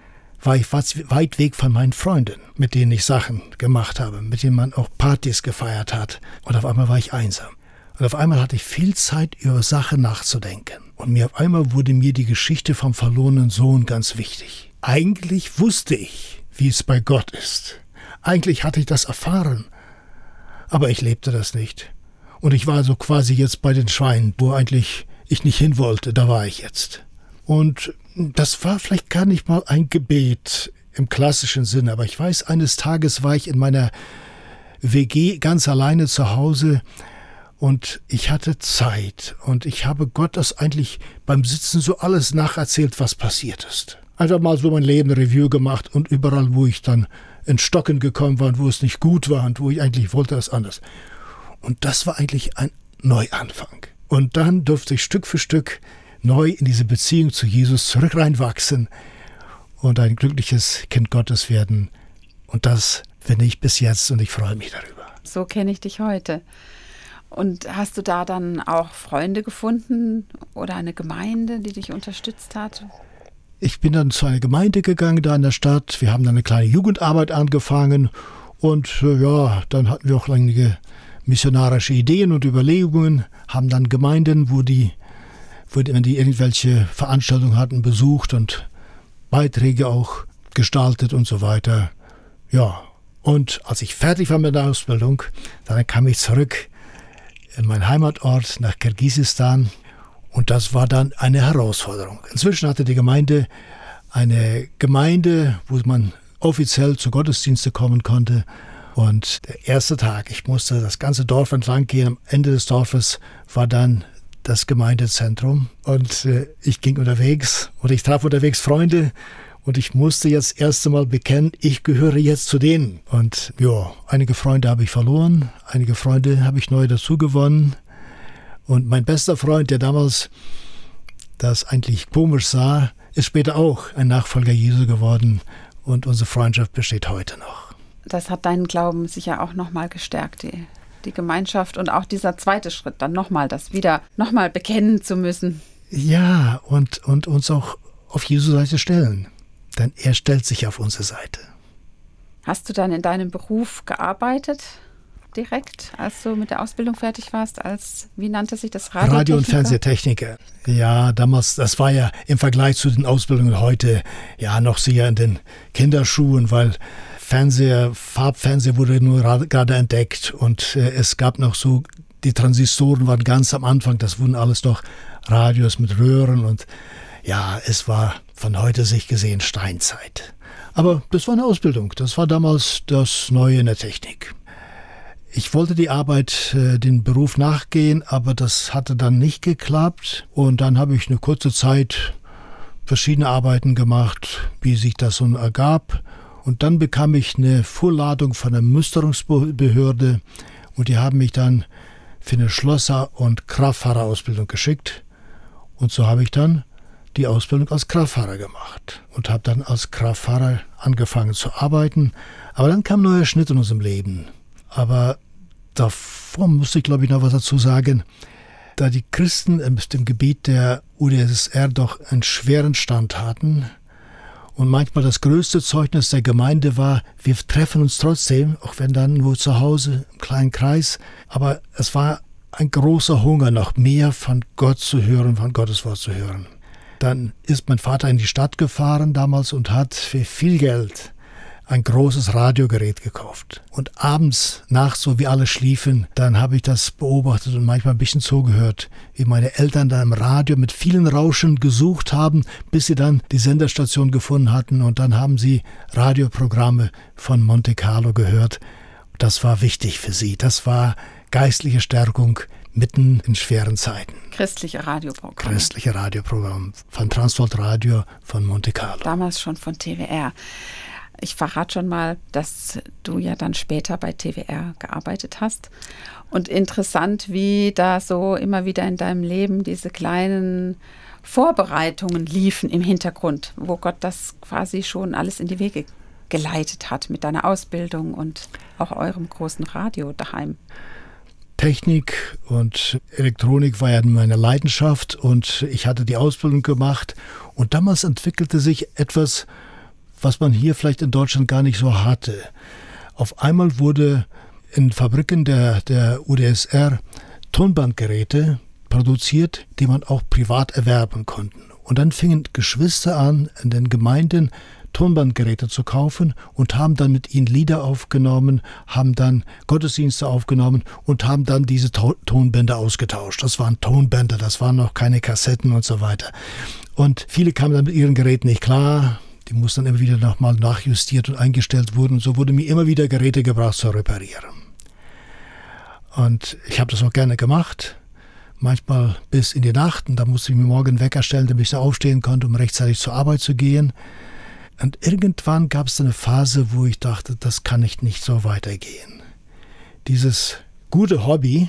war ich weit weg von meinen Freunden, mit denen ich Sachen gemacht habe, mit denen man auch Partys gefeiert hat. Und auf einmal war ich einsam. Und auf einmal hatte ich viel Zeit, über Sachen nachzudenken. Und mir auf einmal wurde mir die Geschichte vom verlorenen Sohn ganz wichtig. Eigentlich wusste ich, wie es bei Gott ist. Eigentlich hatte ich das erfahren. Aber ich lebte das nicht. Und ich war so quasi jetzt bei den Schweinen, wo eigentlich ich nicht hin wollte, da war ich jetzt. Und das war vielleicht gar nicht mal ein Gebet im klassischen Sinne, aber ich weiß, eines Tages war ich in meiner WG ganz alleine zu Hause und ich hatte Zeit und ich habe Gott das eigentlich beim Sitzen so alles nacherzählt, was passiert ist einfach mal so mein Leben Review gemacht und überall, wo ich dann in Stocken gekommen war und wo es nicht gut war und wo ich eigentlich wollte, das anders. Und das war eigentlich ein Neuanfang. Und dann durfte ich Stück für Stück neu in diese Beziehung zu Jesus zurück reinwachsen und ein glückliches Kind Gottes werden. Und das bin ich bis jetzt und ich freue mich darüber. So kenne ich dich heute. Und hast du da dann auch Freunde gefunden oder eine Gemeinde, die dich unterstützt hat? Ich bin dann zu einer Gemeinde gegangen da in der Stadt. Wir haben dann eine kleine Jugendarbeit angefangen und äh, ja, dann hatten wir auch einige missionarische Ideen und Überlegungen, haben dann Gemeinden, wo die, wo die, wenn die irgendwelche Veranstaltungen hatten, besucht und Beiträge auch gestaltet und so weiter. Ja, und als ich fertig war mit der Ausbildung, dann kam ich zurück in meinen Heimatort nach Kirgisistan und das war dann eine Herausforderung. Inzwischen hatte die Gemeinde eine Gemeinde, wo man offiziell zu Gottesdienste kommen konnte. Und der erste Tag, ich musste das ganze Dorf entlang gehen. Am Ende des Dorfes war dann das Gemeindezentrum. Und äh, ich ging unterwegs und ich traf unterwegs Freunde. Und ich musste jetzt erst einmal bekennen, ich gehöre jetzt zu denen. Und ja, einige Freunde habe ich verloren, einige Freunde habe ich neu dazu gewonnen. Und mein bester Freund, der damals das eigentlich komisch sah, ist später auch ein Nachfolger Jesu geworden und unsere Freundschaft besteht heute noch. Das hat deinen Glauben sicher auch nochmal gestärkt, die, die Gemeinschaft und auch dieser zweite Schritt, dann nochmal das wieder nochmal bekennen zu müssen. Ja, und, und uns auch auf Jesu Seite stellen. Denn er stellt sich auf unsere Seite. Hast du dann in deinem Beruf gearbeitet? direkt, als du mit der Ausbildung fertig warst, als, wie nannte sich das, Radio, Radio und Fernsehtechniker. Ja, damals, das war ja im Vergleich zu den Ausbildungen heute ja noch sehr in den Kinderschuhen, weil Fernseher, Farbfernseher wurde nur gerade entdeckt und äh, es gab noch so, die Transistoren waren ganz am Anfang, das wurden alles noch Radios mit Röhren und Ja, es war von heute sich gesehen Steinzeit. Aber das war eine Ausbildung. Das war damals das Neue in der Technik. Ich wollte die Arbeit, äh, den Beruf nachgehen, aber das hatte dann nicht geklappt. Und dann habe ich eine kurze Zeit verschiedene Arbeiten gemacht, wie sich das so ergab. Und dann bekam ich eine Vorladung von der Musterungsbehörde und die haben mich dann für eine Schlosser- und Kraftfahrerausbildung geschickt. Und so habe ich dann die Ausbildung als Kraftfahrer gemacht und habe dann als Kraftfahrer angefangen zu arbeiten. Aber dann kam ein neuer Schnitt in unserem Leben. Aber davor musste ich, glaube ich, noch was dazu sagen. Da die Christen im Gebiet der UdSSR doch einen schweren Stand hatten und manchmal das größte Zeugnis der Gemeinde war, wir treffen uns trotzdem, auch wenn dann nur zu Hause im kleinen Kreis, aber es war ein großer Hunger, noch mehr von Gott zu hören, von Gottes Wort zu hören. Dann ist mein Vater in die Stadt gefahren damals und hat für viel Geld ein großes Radiogerät gekauft. Und abends, nachts, so wie alle schliefen, dann habe ich das beobachtet und manchmal ein bisschen zugehört, wie meine Eltern da im Radio mit vielen Rauschen gesucht haben, bis sie dann die Senderstation gefunden hatten und dann haben sie Radioprogramme von Monte Carlo gehört. Das war wichtig für sie. Das war geistliche Stärkung mitten in schweren Zeiten. Christliche Radioprogramm. Christliche Radioprogramm von Transworld Radio von Monte Carlo. Damals schon von TWR. Ich verrate schon mal, dass du ja dann später bei TWR gearbeitet hast. Und interessant, wie da so immer wieder in deinem Leben diese kleinen Vorbereitungen liefen im Hintergrund, wo Gott das quasi schon alles in die Wege geleitet hat mit deiner Ausbildung und auch eurem großen Radio daheim. Technik und Elektronik war ja meine Leidenschaft und ich hatte die Ausbildung gemacht und damals entwickelte sich etwas, was man hier vielleicht in Deutschland gar nicht so hatte. Auf einmal wurde in Fabriken der, der UdSR Tonbandgeräte produziert, die man auch privat erwerben konnte. Und dann fingen Geschwister an, in den Gemeinden Tonbandgeräte zu kaufen und haben dann mit ihnen Lieder aufgenommen, haben dann Gottesdienste aufgenommen und haben dann diese to Tonbänder ausgetauscht. Das waren Tonbänder, das waren noch keine Kassetten und so weiter. Und viele kamen dann mit ihren Geräten nicht klar, die mussten dann immer wieder nochmal nachjustiert und eingestellt wurden. So wurde mir immer wieder Geräte gebracht zu reparieren. Und ich habe das auch gerne gemacht. Manchmal bis in die Nacht. Und da musste ich mir morgen Wecker stellen, damit ich da aufstehen konnte, um rechtzeitig zur Arbeit zu gehen. Und irgendwann gab es eine Phase, wo ich dachte, das kann ich nicht so weitergehen. Dieses gute Hobby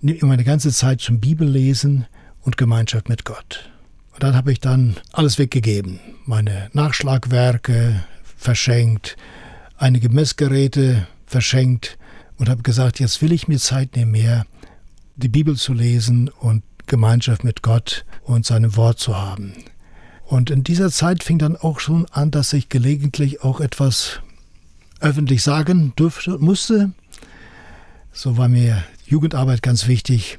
nimmt mir meine ganze Zeit zum Bibellesen und Gemeinschaft mit Gott. Und dann habe ich dann alles weggegeben. Meine Nachschlagwerke verschenkt, einige Messgeräte verschenkt und habe gesagt, jetzt will ich mir Zeit nehmen, mehr die Bibel zu lesen und Gemeinschaft mit Gott und seinem Wort zu haben. Und in dieser Zeit fing dann auch schon an, dass ich gelegentlich auch etwas öffentlich sagen durfte und musste. So war mir Jugendarbeit ganz wichtig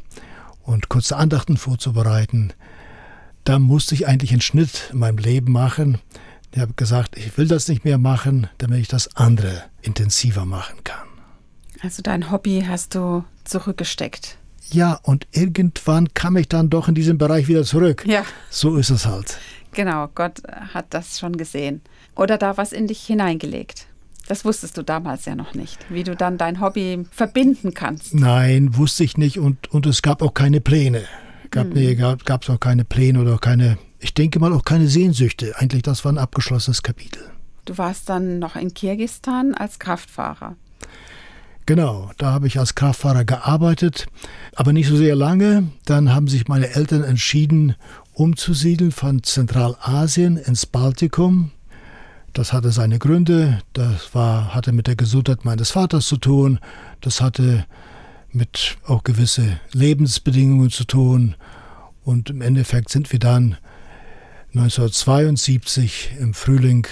und kurze Andachten vorzubereiten da musste ich eigentlich einen Schnitt in meinem Leben machen. Ich habe gesagt, ich will das nicht mehr machen, damit ich das andere intensiver machen kann. Also dein Hobby hast du zurückgesteckt. Ja, und irgendwann kam ich dann doch in diesen Bereich wieder zurück. Ja. So ist es halt. Genau, Gott hat das schon gesehen. Oder da was in dich hineingelegt. Das wusstest du damals ja noch nicht, wie du dann dein Hobby verbinden kannst. Nein, wusste ich nicht und, und es gab auch keine Pläne. Gab, mhm. nee, gab es auch keine Pläne oder keine, ich denke mal auch keine Sehnsüchte. Eigentlich, das war ein abgeschlossenes Kapitel. Du warst dann noch in Kirgistan als Kraftfahrer. Genau, da habe ich als Kraftfahrer gearbeitet, aber nicht so sehr lange. Dann haben sich meine Eltern entschieden, umzusiedeln von Zentralasien ins Baltikum. Das hatte seine Gründe. Das war, hatte mit der Gesundheit meines Vaters zu tun. Das hatte mit auch gewisse Lebensbedingungen zu tun. Und im Endeffekt sind wir dann 1972 im Frühling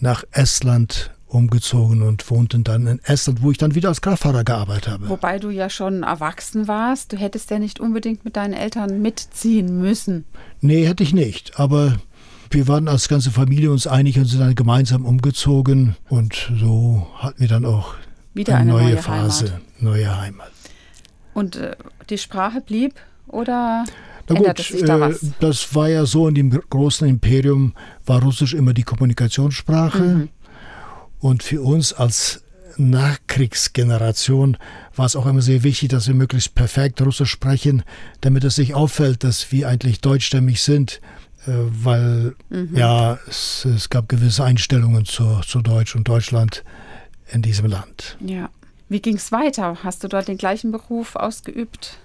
nach Estland umgezogen und wohnten dann in Estland, wo ich dann wieder als Kraftfahrer gearbeitet habe. Wobei du ja schon erwachsen warst. Du hättest ja nicht unbedingt mit deinen Eltern mitziehen müssen. Nee, hätte ich nicht. Aber wir waren als ganze Familie uns einig und sind dann gemeinsam umgezogen. Und so hatten wir dann auch wieder eine, eine neue, neue, Phase, Heimat. neue Heimat. Und äh, die Sprache blieb oder? Na Änderte gut, sich da äh, was? das war ja so, in dem großen Imperium war Russisch immer die Kommunikationssprache. Mhm. Und für uns als Nachkriegsgeneration war es auch immer sehr wichtig, dass wir möglichst perfekt Russisch sprechen, damit es nicht auffällt, dass wir eigentlich deutschstämmig sind, äh, weil Mhm. ja es, es gab gewisse Einstellungen zu, zu Deutsch und Deutschland in diesem Land. Ja. Wie ging es weiter? Hast du dort den gleichen Beruf ausgeübt?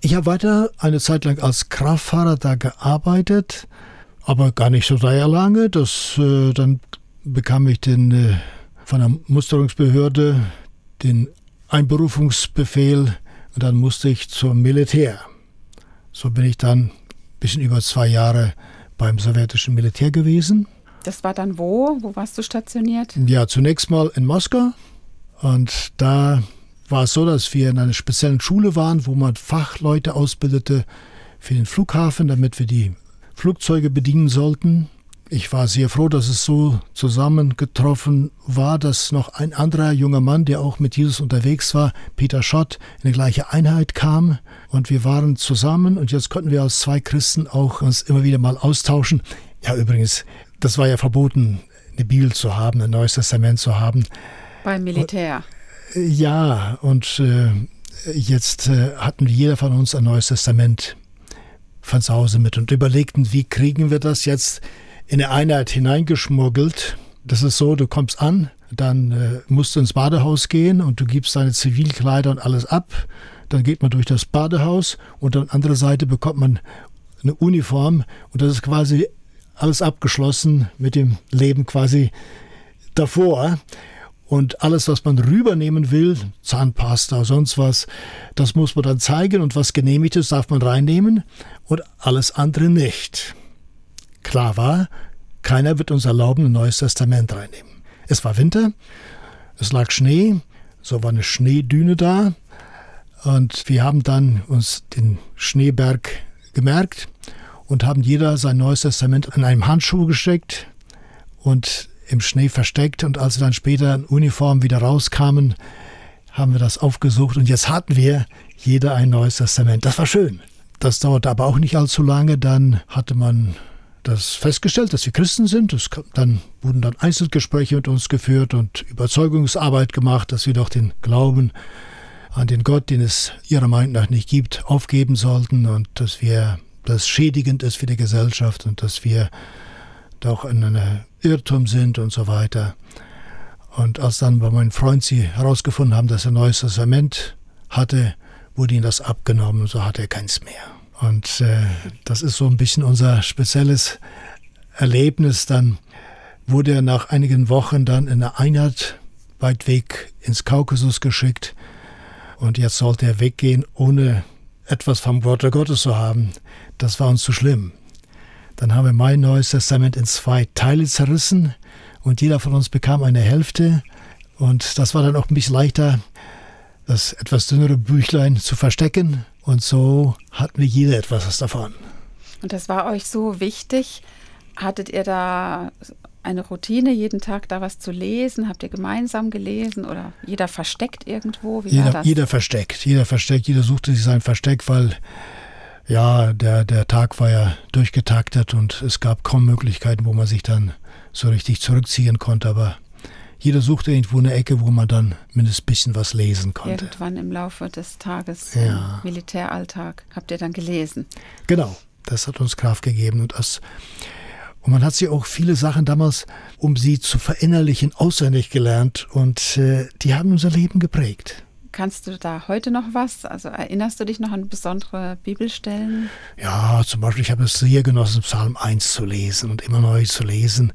Ich habe weiter eine Zeit lang als Kraftfahrer da gearbeitet, aber gar nicht so sehr lange. Das, äh, dann bekam ich den, äh, von der Musterungsbehörde den Einberufungsbefehl und dann musste ich zum Militär. So bin ich dann ein bisschen über zwei Jahre beim sowjetischen Militär gewesen. Das war dann wo? Wo warst du stationiert? Ja, zunächst mal in Moskau. Und da war es so, dass wir in einer speziellen Schule waren, wo man Fachleute ausbildete für den Flughafen, damit wir die Flugzeuge bedienen sollten. Ich war sehr froh, dass es so zusammengetroffen war, dass noch ein anderer junger Mann, der auch mit Jesus unterwegs war, Peter Schott, in die gleiche Einheit kam. Und wir waren zusammen und jetzt konnten wir als zwei Christen auch uns immer wieder mal austauschen. Ja, übrigens, das war ja verboten, eine Bibel zu haben, ein Neues Testament zu haben. Beim Militär. Ja, und äh, jetzt äh, hatten jeder von uns ein Neues Testament von zu Hause mit und überlegten, wie kriegen wir das jetzt in eine Einheit hineingeschmuggelt. Das ist so, du kommst an, dann äh, musst du ins Badehaus gehen und du gibst deine Zivilkleider und alles ab. Dann geht man durch das Badehaus und an anderer Seite bekommt man eine Uniform und das ist quasi alles abgeschlossen mit dem Leben quasi davor. Und alles, was man rübernehmen will, Zahnpasta, sonst was, das muss man dann zeigen und was genehmigt ist, darf man reinnehmen und alles andere nicht. Klar war, keiner wird uns erlauben, ein neues Testament reinnehmen. Es war Winter, es lag Schnee, so war eine Schneedüne da und wir haben dann uns den Schneeberg gemerkt und haben jeder sein neues Testament in einem Handschuh gesteckt und im Schnee versteckt und als wir dann später in Uniform wieder rauskamen, haben wir das aufgesucht und jetzt hatten wir jeder ein neues Testament. Das war schön. Das dauerte aber auch nicht allzu lange. Dann hatte man das festgestellt, dass wir Christen sind. Kam, dann wurden dann Einzelgespräche mit uns geführt und Überzeugungsarbeit gemacht, dass wir doch den Glauben an den Gott, den es ihrer Meinung nach nicht gibt, aufgeben sollten und dass wir das schädigend ist für die Gesellschaft und dass wir doch in einem Irrtum sind und so weiter. Und als dann bei meinem Freund sie herausgefunden haben, dass er ein neues Testament hatte, wurde ihnen das abgenommen, so hatte er keins mehr. Und äh, das ist so ein bisschen unser spezielles Erlebnis. Dann wurde er nach einigen Wochen dann in eine Einheit weit weg ins Kaukasus geschickt. Und jetzt sollte er weggehen, ohne etwas vom Wort Gottes zu haben. Das war uns zu schlimm. Dann haben wir mein Neues Testament in zwei Teile zerrissen und jeder von uns bekam eine Hälfte. Und das war dann auch ein bisschen leichter, das etwas dünnere Büchlein zu verstecken. Und so hatten wir jeder etwas davon. Und das war euch so wichtig. Hattet ihr da eine Routine, jeden Tag da was zu lesen? Habt ihr gemeinsam gelesen oder jeder versteckt irgendwo? Wie Jeder, jeder versteckt, jeder versteckt, jeder suchte sich sein Versteck, weil ja, der, der Tag war ja durchgetaktet und es gab kaum Möglichkeiten, wo man sich dann so richtig zurückziehen konnte. Aber jeder suchte irgendwo eine Ecke, wo man dann mindestens ein bisschen was lesen konnte. Irgendwann im Laufe des Tages Ja. im Militäralltag habt ihr dann gelesen. Genau, das hat uns Kraft gegeben und das. Und man hat sie auch viele Sachen damals, um sie zu verinnerlichen, auswendig gelernt und äh, die haben unser Leben geprägt. Kannst du da heute noch was? Also erinnerst du dich noch an besondere Bibelstellen? Ja, zum Beispiel, ich habe es sehr genossen, Psalm 1 zu lesen und immer neu zu lesen.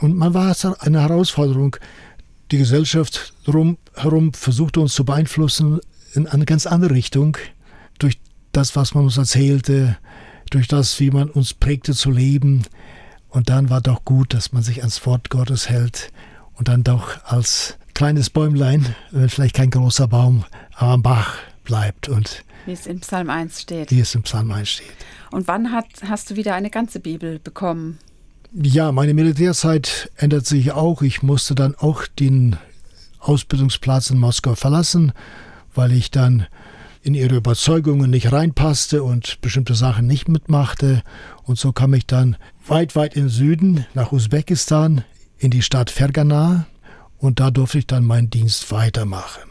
Und man war es eine Herausforderung. Die Gesellschaft drum, herum versuchte uns zu beeinflussen in eine ganz andere Richtung. Durch das, was man uns erzählte, durch das, wie man uns prägte zu leben. Und dann war doch gut, dass man sich ans Wort Gottes hält und dann doch als kleines Bäumlein, wenn vielleicht kein großer Baum, aber am Bach bleibt und Wie es in Psalm 1 steht. wie es im Psalm 1 steht. Und wann hat, hast du wieder eine ganze Bibel bekommen? Ja, meine Militärzeit ändert sich auch. Ich musste dann auch den Ausbildungsplatz in Moskau verlassen, weil ich dann in ihre Überzeugungen nicht reinpasste und bestimmte Sachen nicht mitmachte. Und so kam ich dann weit, weit in den Süden nach Usbekistan, in die Stadt Fergana. Und da durfte ich dann meinen Dienst weitermachen.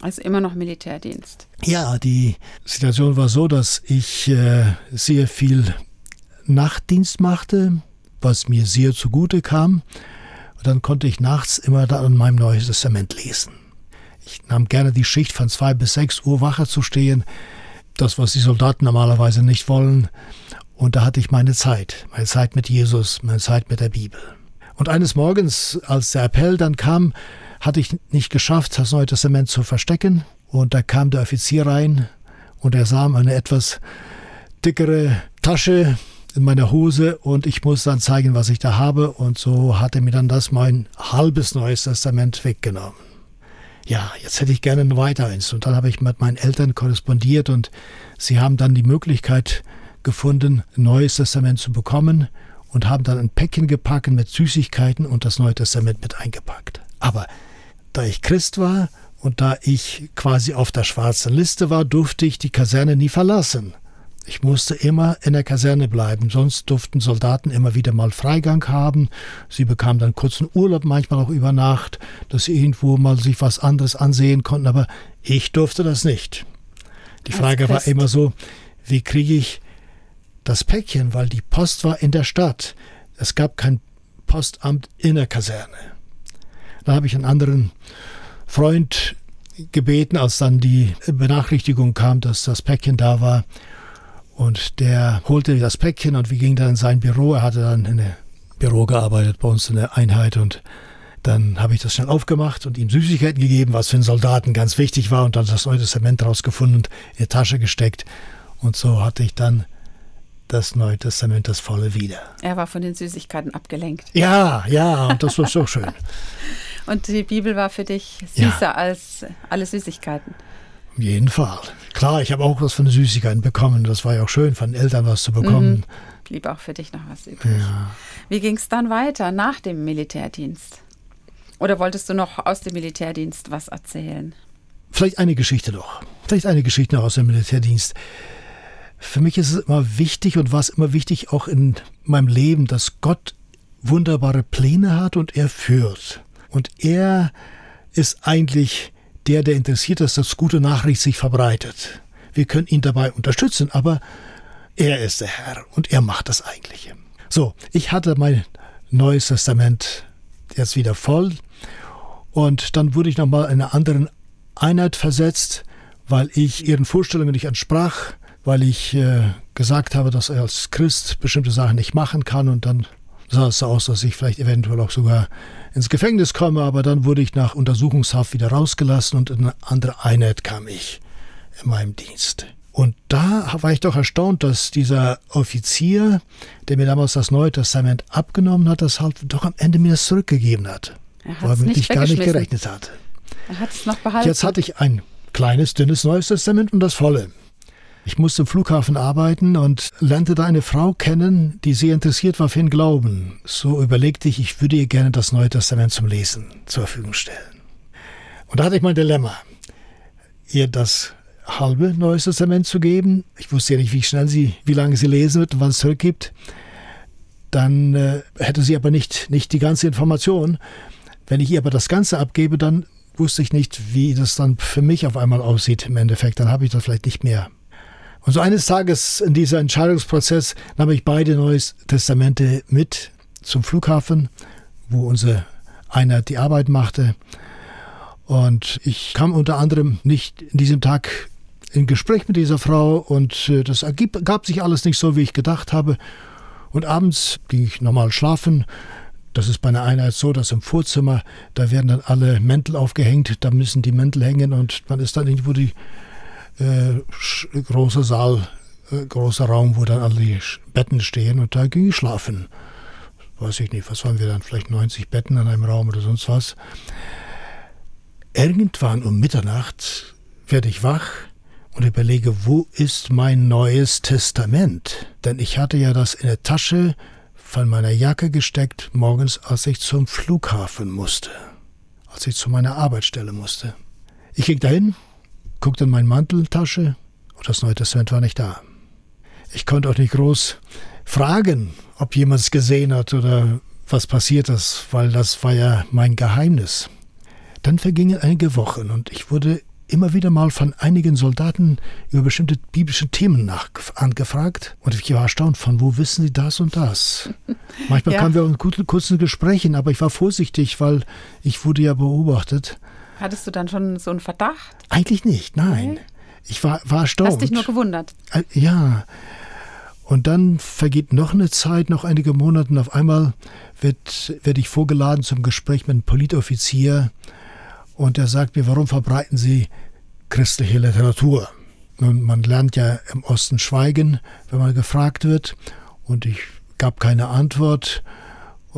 Also immer noch Militärdienst. Ja, die Situation war so, dass ich äh, sehr viel Nachtdienst machte, was mir sehr zugute kam. Und dann konnte ich nachts immer da in meinem Neuen Testament lesen. Ich nahm gerne die Schicht von zwei bis sechs Uhr Wache zu stehen. Das, was die Soldaten normalerweise nicht wollen. Und da hatte ich meine Zeit. Meine Zeit mit Jesus, meine Zeit mit der Bibel. Und eines Morgens, als der Appell dann kam, hatte ich nicht geschafft, das Neue Testament zu verstecken. Und da kam der Offizier rein und er sah eine etwas dickere Tasche in meiner Hose und ich muss dann zeigen, was ich da habe. Und so hat er mir dann das mein halbes Neues Testament weggenommen. Ja, jetzt hätte ich gerne ein weiteres. Und dann habe ich mit meinen Eltern korrespondiert und sie haben dann die Möglichkeit gefunden, ein Neues Testament zu bekommen und haben dann ein Päckchen gepackt mit Süßigkeiten und das Neue Testament mit eingepackt. Aber da ich Christ war und da ich quasi auf der schwarzen Liste war, durfte ich die Kaserne nie verlassen. Ich musste immer in der Kaserne bleiben, sonst durften Soldaten immer wieder mal Freigang haben. Sie bekamen dann kurzen Urlaub, manchmal auch über Nacht, dass sie irgendwo mal sich was anderes ansehen konnten, aber ich durfte das nicht. Die Frage war immer so, wie kriege ich das Päckchen, weil die Post war in der Stadt. Es gab kein Postamt in der Kaserne. Da habe ich einen anderen Freund gebeten, als dann die Benachrichtigung kam, dass das Päckchen da war. Und der holte das Päckchen und wir gingen dann in sein Büro. Er hatte dann in einem Büro gearbeitet bei uns in der Einheit und dann habe ich das schnell aufgemacht und ihm Süßigkeiten gegeben, was für einen Soldaten ganz wichtig war und dann das Neue Testament rausgefunden und in die Tasche gesteckt. Und so hatte ich dann das Neue Testament, das volle wieder. Er war von den Süßigkeiten abgelenkt. Ja, ja, und das war so schön. und die Bibel war für dich süßer ja. als alle Süßigkeiten. Auf jeden Fall. Klar, ich habe auch was von den Süßigkeiten bekommen. Das war ja auch schön, von den Eltern was zu bekommen. Mhm. Blieb auch für dich noch was übrig. Ja. Wie ging es dann weiter nach dem Militärdienst? Oder wolltest du noch aus dem Militärdienst was erzählen? Vielleicht eine Geschichte noch. Vielleicht eine Geschichte noch aus dem Militärdienst. Für mich ist es immer wichtig und war es immer wichtig auch in meinem Leben, dass Gott wunderbare Pläne hat und er führt. Und er ist eigentlich der, der interessiert ist, dass gute Nachricht sich verbreitet. Wir können ihn dabei unterstützen, aber er ist der Herr und er macht das Eigentliche. So, ich hatte mein Neues Testament jetzt wieder voll und dann wurde ich nochmal in eine andere Einheit versetzt, weil ich ihren Vorstellungen nicht entsprach, weil ich äh, gesagt habe, dass er als Christ bestimmte Sachen nicht machen kann und dann sah es so aus, dass ich vielleicht eventuell auch sogar ins Gefängnis komme, aber dann wurde ich nach Untersuchungshaft wieder rausgelassen und in eine andere Einheit kam ich in meinem Dienst. Und da war ich doch erstaunt, dass dieser Offizier, der mir damals das Neue Testament abgenommen hat, das halt doch am Ende mir das zurückgegeben hat. Womit ich gar nicht gerechnet hatte. Er hat es noch behalten. Jetzt hatte ich ein kleines, dünnes Neues Testament und das volle. Ich musste im Flughafen arbeiten und lernte da eine Frau kennen, die sehr interessiert war für den Glauben. So überlegte ich, ich würde ihr gerne das Neue Testament zum Lesen zur Verfügung stellen. Und da hatte ich mein Dilemma, ihr das halbe Neues Testament zu geben. Ich wusste ja nicht, wie schnell sie, wie lange sie lesen wird und wann es zurückgibt. Dann äh, hätte sie aber nicht, nicht die ganze Information. Wenn ich ihr aber das Ganze abgebe, dann wusste ich nicht, wie das dann für mich auf einmal aussieht im Endeffekt. Dann habe ich das vielleicht nicht mehr. Und so eines Tages in dieser Entscheidungsprozess nahm ich beide Neue Testamente mit zum Flughafen, wo unsere Einheit die Arbeit machte. Und ich kam unter anderem nicht in diesem Tag in Gespräch mit dieser Frau und äh, das ergab, gab sich alles nicht so, wie ich gedacht habe. Und abends ging ich normal schlafen. Das ist bei einer Einheit so, dass im Vorzimmer, da werden dann alle Mäntel aufgehängt, da müssen die Mäntel hängen und man ist dann irgendwo die äh, großer Saal, äh, großer Raum, wo dann alle die Betten stehen und da ging ich schlafen. Weiß ich nicht, was waren wir dann? Vielleicht 90 Betten in einem Raum oder sonst was. Irgendwann um Mitternacht werde ich wach und überlege, wo ist mein neues Testament? Denn ich hatte ja das in der Tasche von meiner Jacke gesteckt, morgens, als ich zum Flughafen musste, als ich zu meiner Arbeitsstelle musste. Ich ging dahin, guckte in meine Manteltasche und das Neue Testament war nicht da. Ich konnte auch nicht groß fragen, ob jemand es gesehen hat oder was passiert ist, weil das war ja mein Geheimnis. Dann vergingen einige Wochen und ich wurde immer wieder mal von einigen Soldaten über bestimmte biblische Themen nach, angefragt. Und ich war erstaunt, von wo wissen sie das und das? Manchmal ja. kamen wir in kurzen Gesprächen, aber ich war vorsichtig, weil ich wurde ja beobachtet. Hattest du dann schon so einen Verdacht? Eigentlich nicht, nein. Okay. Ich war, war erstaunt. Hast dich nur gewundert? Äh, ja. Und dann vergeht noch eine Zeit, noch einige Monate, und auf einmal wird, werde ich vorgeladen zum Gespräch mit einem Politoffizier und er sagt mir, warum verbreiten Sie christliche Literatur? Nun, man lernt ja im Osten schweigen, wenn man gefragt wird. Und ich gab keine Antwort.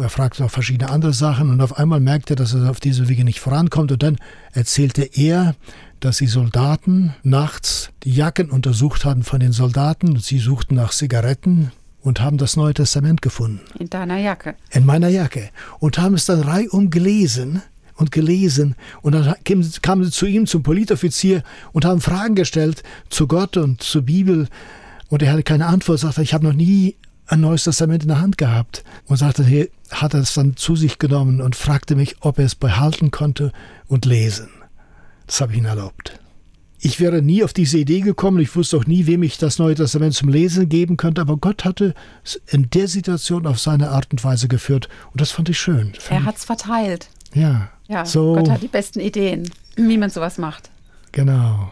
Er fragte auch verschiedene andere Sachen und auf einmal merkte er, dass er auf diese Wege nicht vorankommt. Und dann erzählte er, dass die Soldaten nachts die Jacken untersucht hatten von den Soldaten. Sie suchten nach Zigaretten und haben das Neue Testament gefunden. In deiner Jacke? In meiner Jacke. Und haben es dann reihum gelesen und gelesen. Und dann kamen sie zu ihm, zum Politoffizier, und haben Fragen gestellt zu Gott und zur Bibel. Und er hatte keine Antwort, sagte, ich habe noch nie ein Neues Testament in der Hand gehabt. Und sagte, hey, hat er es dann zu sich genommen und fragte mich, ob er es behalten konnte und lesen. Das habe ich ihm erlaubt. Ich wäre nie auf diese Idee gekommen, ich wusste auch nie, wem ich das Neue Testament zum Lesen geben könnte, aber Gott hatte es in der Situation auf seine Art und Weise geführt und das fand ich schön. Er hat es verteilt. Ja. Ja, so, Gott hat die besten Ideen, wie man sowas macht. Genau.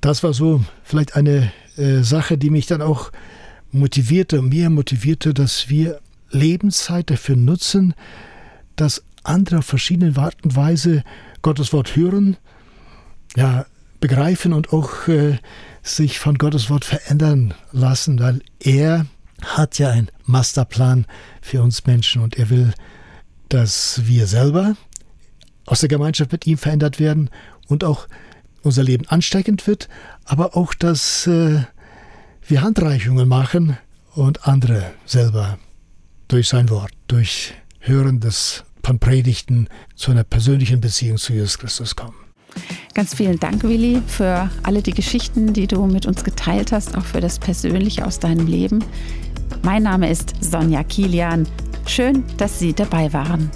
Das war so vielleicht eine äh, Sache, die mich dann auch motivierte, mehr motivierte, dass wir Lebenszeit dafür nutzen, dass andere auf verschiedene Art und Weise Gottes Wort hören, ja, begreifen und auch äh, sich von Gottes Wort verändern lassen, weil er hat ja einen Masterplan für uns Menschen und er will, dass wir selber aus der Gemeinschaft mit ihm verändert werden und auch unser Leben ansteckend wird, aber auch, dass äh, wir Handreichungen machen und andere selber durch sein Wort, durch Hören des von Predigten zu einer persönlichen Beziehung zu Jesus Christus kommen. Ganz vielen Dank, Willi, für alle die Geschichten, die du mit uns geteilt hast, auch für das Persönliche aus deinem Leben. Mein Name ist Sonja Kilian. Schön, dass Sie dabei waren.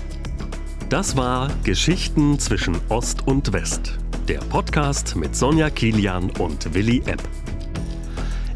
Das war Geschichten zwischen Ost und West. Der Podcast mit Sonja Kilian und Willi Epp.